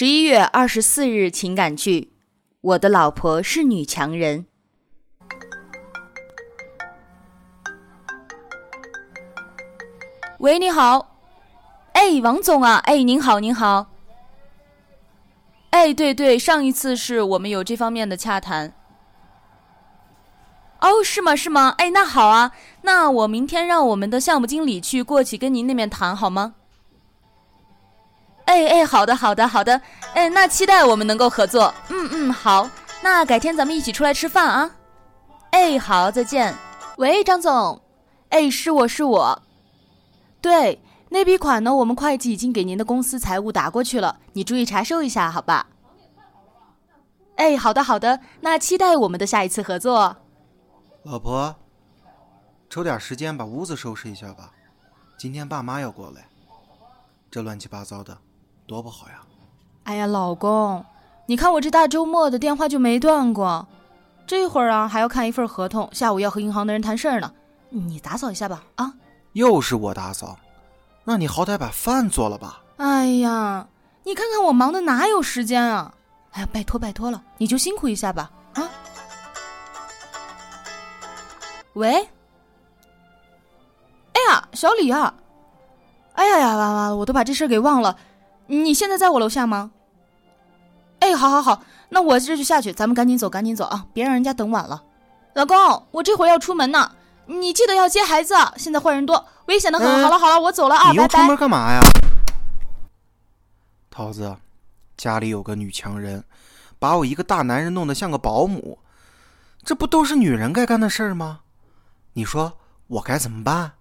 十一月二十四日情感剧《我的老婆是女强人》。喂，你好，哎，王总啊，哎，您好，您好。哎，对对，上一次是我们有这方面的洽谈。哦，是吗？是吗？哎，那好啊，那我明天让我们的项目经理去过去跟您那边谈好吗？哎哎，好的好的好的，哎，那期待我们能够合作。嗯嗯，好，那改天咱们一起出来吃饭啊。哎，好，再见。喂，张总，哎，是我是我。对，那笔款呢，我们会计已经给您的公司财务打过去了，你注意查收一下，好吧？哎，好的好的，那期待我们的下一次合作。老婆，抽点时间把屋子收拾一下吧，今天爸妈要过来，这乱七八糟的。多不好呀！哎呀，老公，你看我这大周末的电话就没断过，这会儿啊还要看一份合同，下午要和银行的人谈事儿呢。你打扫一下吧，啊！又是我打扫，那你好歹把饭做了吧。哎呀，你看看我忙的哪有时间啊！哎呀，拜托拜托了，你就辛苦一下吧，啊！喂，哎呀，小李啊！哎呀呀，完完了，我都把这事给忘了。你现在在我楼下吗？哎，好，好，好，那我这就下去，咱们赶紧走，赶紧走啊，别让人家等晚了。老公，我这会儿要出门呢，你记得要接孩子。现在坏人多，危险的很。好了，好了，我走了啊，你又出门干嘛呀？桃子，家里有个女强人，把我一个大男人弄得像个保姆，这不都是女人该干的事儿吗？你说我该怎么办？